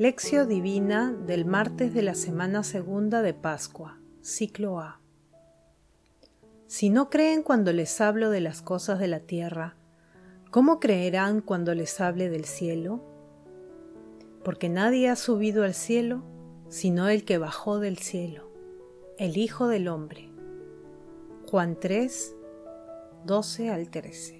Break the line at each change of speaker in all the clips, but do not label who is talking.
Lección Divina del martes de la semana segunda de Pascua, ciclo A. Si no creen cuando les hablo de las cosas de la tierra, ¿cómo creerán cuando les hable del cielo? Porque nadie ha subido al cielo sino el que bajó del cielo, el Hijo del Hombre. Juan 3, 12 al 13.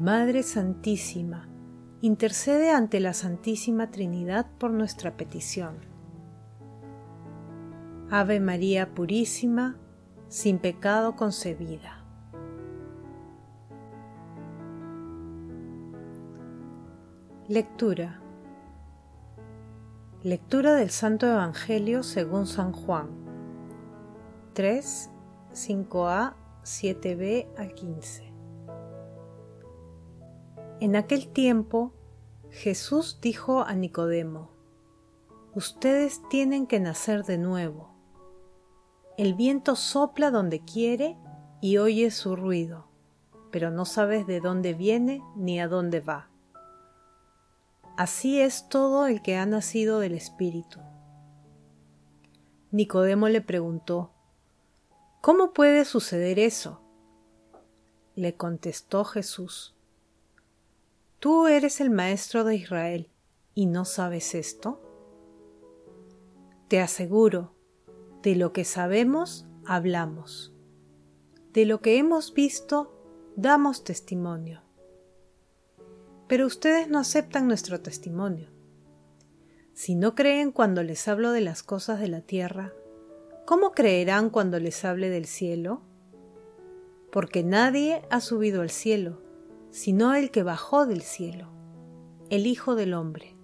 Madre Santísima, intercede ante la Santísima Trinidad por nuestra petición. Ave María Purísima, sin pecado concebida. Lectura. Lectura del Santo Evangelio según San Juan. 3, 5a, 7b a 15. En aquel tiempo Jesús dijo a Nicodemo, Ustedes tienen que nacer de nuevo. El viento sopla donde quiere y oye su ruido, pero no sabes de dónde viene ni a dónde va. Así es todo el que ha nacido del Espíritu. Nicodemo le preguntó, ¿Cómo puede suceder eso? Le contestó Jesús, ¿Tú eres el maestro de Israel y no sabes esto? Te aseguro, de lo que sabemos, hablamos. De lo que hemos visto, damos testimonio. Pero ustedes no aceptan nuestro testimonio. Si no creen cuando les hablo de las cosas de la tierra, ¿cómo creerán cuando les hable del cielo? Porque nadie ha subido al cielo sino el que bajó del cielo, el Hijo del Hombre.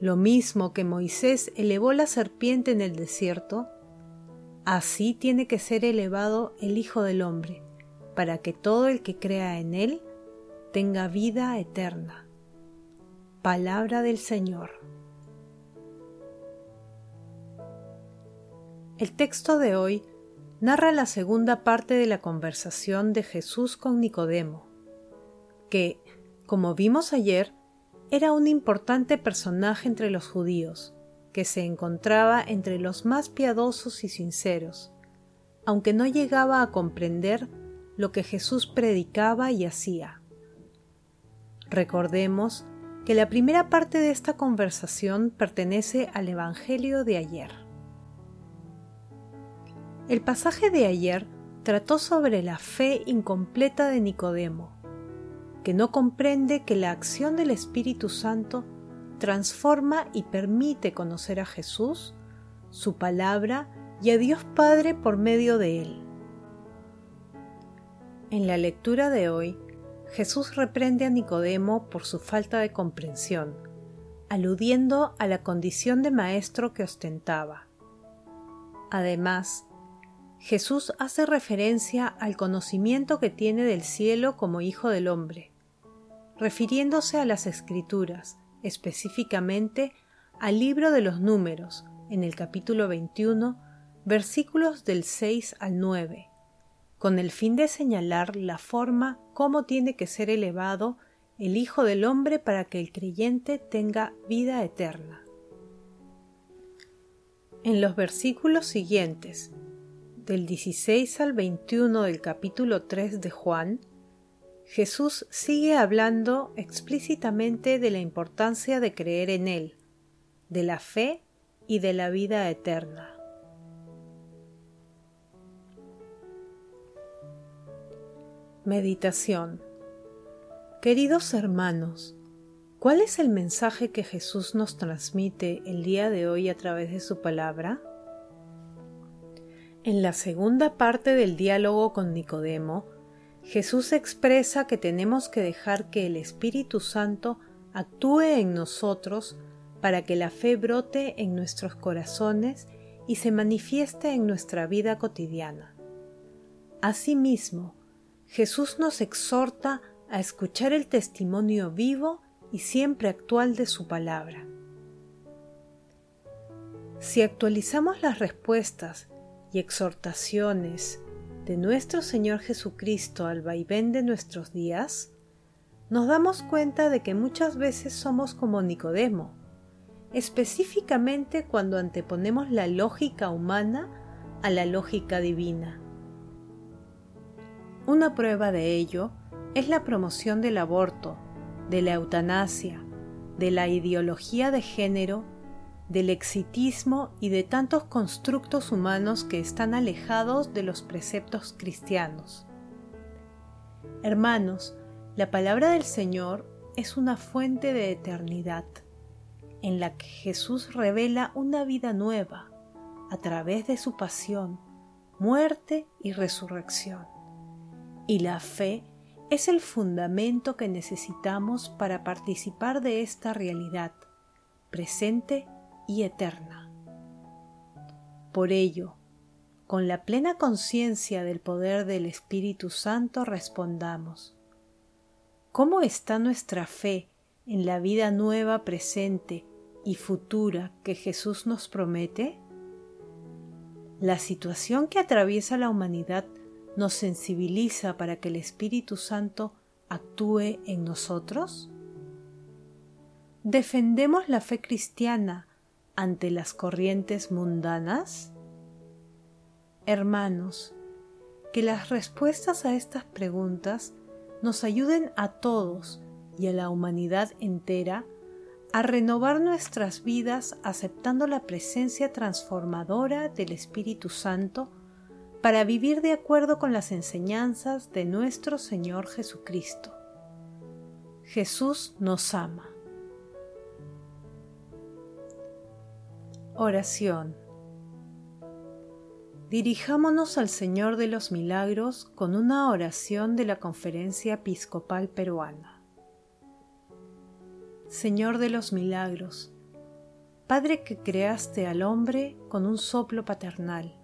Lo mismo que Moisés elevó la serpiente en el desierto, así tiene que ser elevado el Hijo del Hombre, para que todo el que crea en él tenga vida eterna. Palabra del Señor. El texto de hoy narra la segunda parte de la conversación de Jesús con Nicodemo que, como vimos ayer, era un importante personaje entre los judíos, que se encontraba entre los más piadosos y sinceros, aunque no llegaba a comprender lo que Jesús predicaba y hacía. Recordemos que la primera parte de esta conversación pertenece al Evangelio de ayer. El pasaje de ayer trató sobre la fe incompleta de Nicodemo, que no comprende que la acción del Espíritu Santo transforma y permite conocer a Jesús, su palabra y a Dios Padre por medio de él. En la lectura de hoy, Jesús reprende a Nicodemo por su falta de comprensión, aludiendo a la condición de maestro que ostentaba. Además, Jesús hace referencia al conocimiento que tiene del cielo como Hijo del Hombre, refiriéndose a las escrituras, específicamente al libro de los números, en el capítulo 21, versículos del 6 al 9, con el fin de señalar la forma cómo tiene que ser elevado el Hijo del Hombre para que el creyente tenga vida eterna. En los versículos siguientes, del 16 al 21 del capítulo 3 de Juan, Jesús sigue hablando explícitamente de la importancia de creer en Él, de la fe y de la vida eterna. Meditación Queridos hermanos, ¿cuál es el mensaje que Jesús nos transmite el día de hoy a través de su palabra? En la segunda parte del diálogo con Nicodemo, Jesús expresa que tenemos que dejar que el Espíritu Santo actúe en nosotros para que la fe brote en nuestros corazones y se manifieste en nuestra vida cotidiana. Asimismo, Jesús nos exhorta a escuchar el testimonio vivo y siempre actual de su palabra. Si actualizamos las respuestas y exhortaciones de nuestro Señor Jesucristo al vaivén de nuestros días, nos damos cuenta de que muchas veces somos como Nicodemo, específicamente cuando anteponemos la lógica humana a la lógica divina. Una prueba de ello es la promoción del aborto, de la eutanasia, de la ideología de género, del exitismo y de tantos constructos humanos que están alejados de los preceptos cristianos. Hermanos, la palabra del Señor es una fuente de eternidad en la que Jesús revela una vida nueva a través de su pasión, muerte y resurrección. Y la fe es el fundamento que necesitamos para participar de esta realidad presente y eterna. Por ello, con la plena conciencia del poder del Espíritu Santo respondamos, ¿cómo está nuestra fe en la vida nueva presente y futura que Jesús nos promete? La situación que atraviesa la humanidad nos sensibiliza para que el Espíritu Santo actúe en nosotros? ¿Defendemos la fe cristiana ante las corrientes mundanas? Hermanos, que las respuestas a estas preguntas nos ayuden a todos y a la humanidad entera a renovar nuestras vidas aceptando la presencia transformadora del Espíritu Santo para vivir de acuerdo con las enseñanzas de nuestro Señor Jesucristo. Jesús nos ama. Oración. Dirijámonos al Señor de los Milagros con una oración de la Conferencia Episcopal Peruana. Señor de los milagros, Padre que creaste al hombre con un soplo paternal,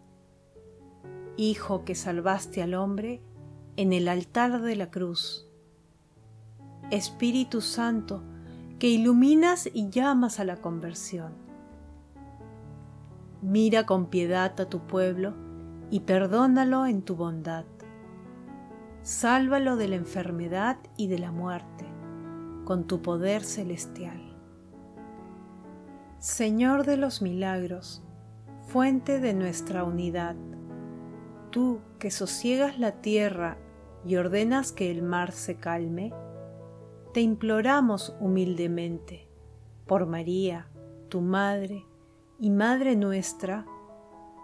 Hijo que salvaste al hombre en el altar de la cruz, Espíritu Santo que iluminas y llamas a la conversión. Mira con piedad a tu pueblo y perdónalo en tu bondad. Sálvalo de la enfermedad y de la muerte con tu poder celestial. Señor de los milagros, fuente de nuestra unidad, tú que sosiegas la tierra y ordenas que el mar se calme, te imploramos humildemente, por María, tu Madre y Madre nuestra,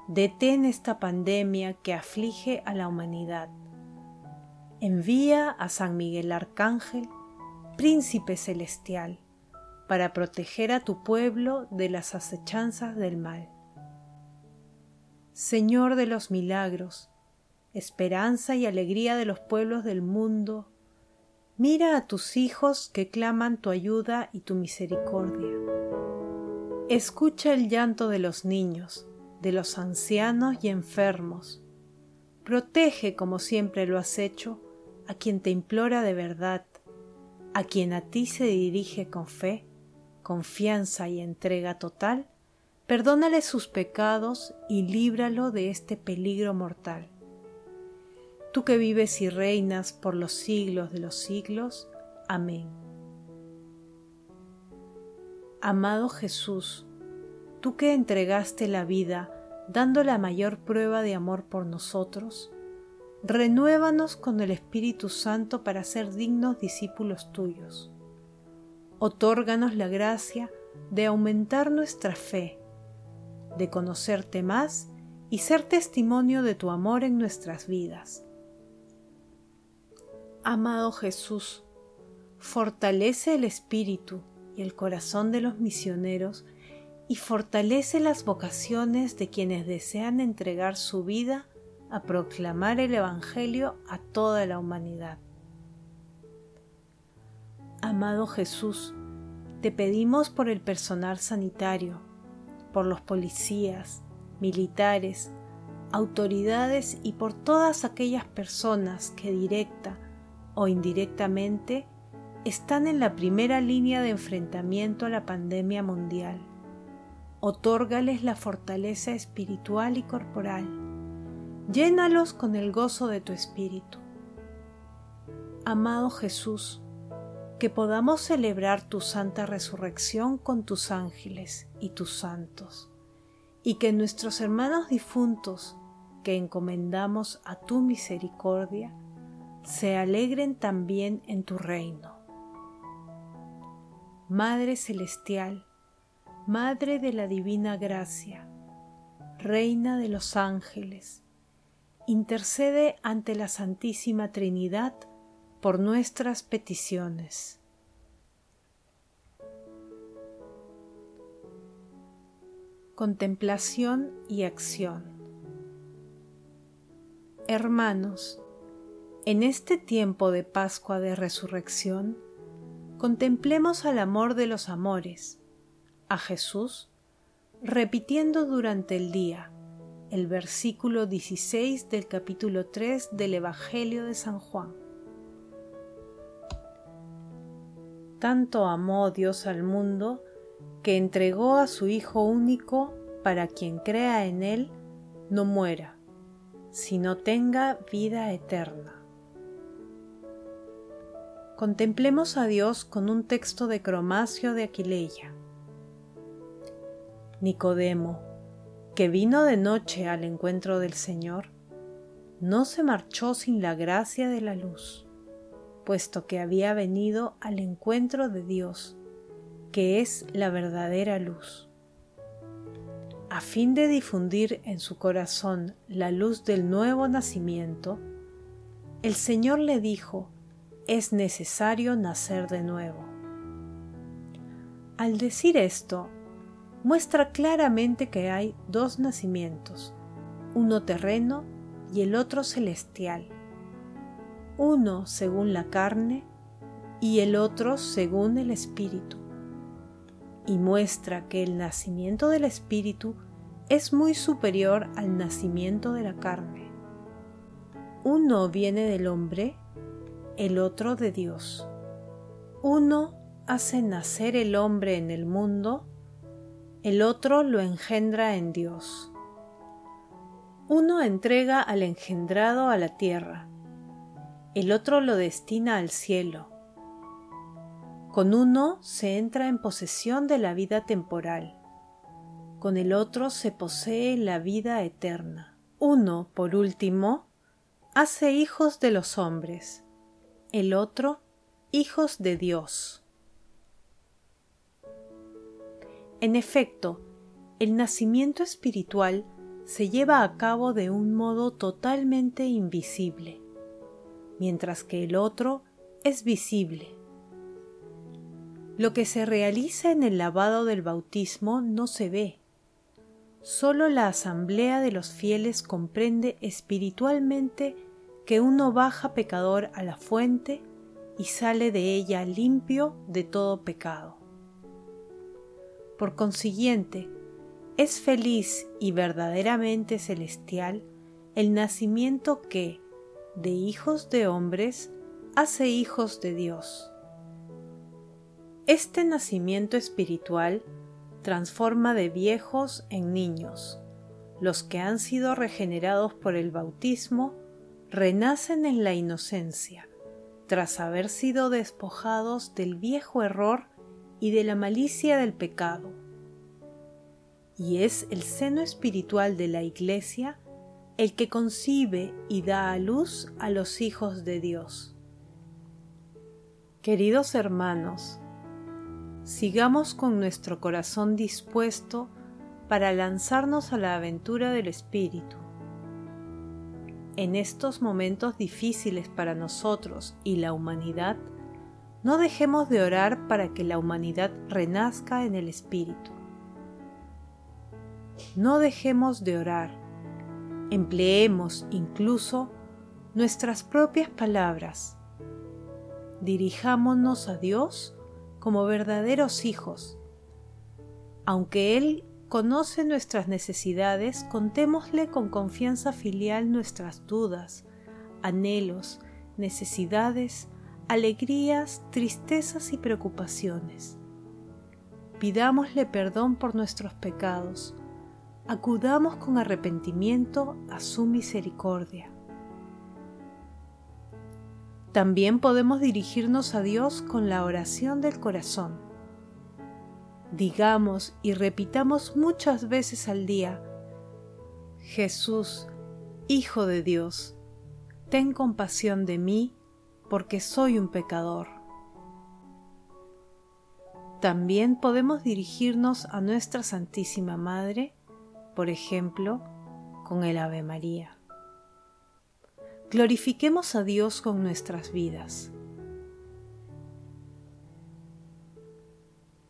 detén esta pandemia que aflige a la humanidad. Envía a San Miguel Arcángel príncipe celestial, para proteger a tu pueblo de las acechanzas del mal. Señor de los milagros, esperanza y alegría de los pueblos del mundo, mira a tus hijos que claman tu ayuda y tu misericordia. Escucha el llanto de los niños, de los ancianos y enfermos. Protege, como siempre lo has hecho, a quien te implora de verdad a quien a ti se dirige con fe, confianza y entrega total, perdónale sus pecados y líbralo de este peligro mortal. Tú que vives y reinas por los siglos de los siglos. Amén. Amado Jesús, tú que entregaste la vida dando la mayor prueba de amor por nosotros, renuévanos con el Espíritu Santo para ser dignos discípulos tuyos. Otórganos la gracia de aumentar nuestra fe, de conocerte más y ser testimonio de tu amor en nuestras vidas. Amado Jesús, fortalece el espíritu y el corazón de los misioneros y fortalece las vocaciones de quienes desean entregar su vida a proclamar el Evangelio a toda la humanidad. Amado Jesús, te pedimos por el personal sanitario, por los policías, militares, autoridades y por todas aquellas personas que directa o indirectamente están en la primera línea de enfrentamiento a la pandemia mundial. Otórgales la fortaleza espiritual y corporal. Llénalos con el gozo de tu espíritu. Amado Jesús, que podamos celebrar tu santa resurrección con tus ángeles y tus santos, y que nuestros hermanos difuntos que encomendamos a tu misericordia se alegren también en tu reino. Madre Celestial, Madre de la Divina Gracia, Reina de los ángeles, intercede ante la Santísima Trinidad por nuestras peticiones. Contemplación y acción Hermanos, en este tiempo de Pascua de Resurrección, contemplemos al amor de los amores, a Jesús, repitiendo durante el día el versículo 16 del capítulo 3 del Evangelio de San Juan. Tanto amó Dios al mundo que entregó a su Hijo único para quien crea en Él no muera, sino tenga vida eterna. Contemplemos a Dios con un texto de Cromacio de Aquileia. Nicodemo, que vino de noche al encuentro del Señor, no se marchó sin la gracia de la luz puesto que había venido al encuentro de Dios, que es la verdadera luz. A fin de difundir en su corazón la luz del nuevo nacimiento, el Señor le dijo, es necesario nacer de nuevo. Al decir esto, muestra claramente que hay dos nacimientos, uno terreno y el otro celestial uno según la carne y el otro según el Espíritu. Y muestra que el nacimiento del Espíritu es muy superior al nacimiento de la carne. Uno viene del hombre, el otro de Dios. Uno hace nacer el hombre en el mundo, el otro lo engendra en Dios. Uno entrega al engendrado a la tierra, el otro lo destina al cielo. Con uno se entra en posesión de la vida temporal, con el otro se posee la vida eterna. Uno, por último, hace hijos de los hombres, el otro hijos de Dios. En efecto, el nacimiento espiritual se lleva a cabo de un modo totalmente invisible mientras que el otro es visible. Lo que se realiza en el lavado del bautismo no se ve. Solo la asamblea de los fieles comprende espiritualmente que uno baja pecador a la fuente y sale de ella limpio de todo pecado. Por consiguiente, es feliz y verdaderamente celestial el nacimiento que, de hijos de hombres hace hijos de Dios. Este nacimiento espiritual transforma de viejos en niños. Los que han sido regenerados por el bautismo renacen en la inocencia, tras haber sido despojados del viejo error y de la malicia del pecado. Y es el seno espiritual de la Iglesia el que concibe y da a luz a los hijos de Dios. Queridos hermanos, sigamos con nuestro corazón dispuesto para lanzarnos a la aventura del Espíritu. En estos momentos difíciles para nosotros y la humanidad, no dejemos de orar para que la humanidad renazca en el Espíritu. No dejemos de orar Empleemos incluso nuestras propias palabras. Dirijámonos a Dios como verdaderos hijos. Aunque Él conoce nuestras necesidades, contémosle con confianza filial nuestras dudas, anhelos, necesidades, alegrías, tristezas y preocupaciones. Pidámosle perdón por nuestros pecados, acudamos con arrepentimiento a su misericordia. También podemos dirigirnos a Dios con la oración del corazón. Digamos y repitamos muchas veces al día, Jesús, Hijo de Dios, ten compasión de mí porque soy un pecador. También podemos dirigirnos a nuestra Santísima Madre, por ejemplo, con el Ave María. Glorifiquemos a Dios con nuestras vidas.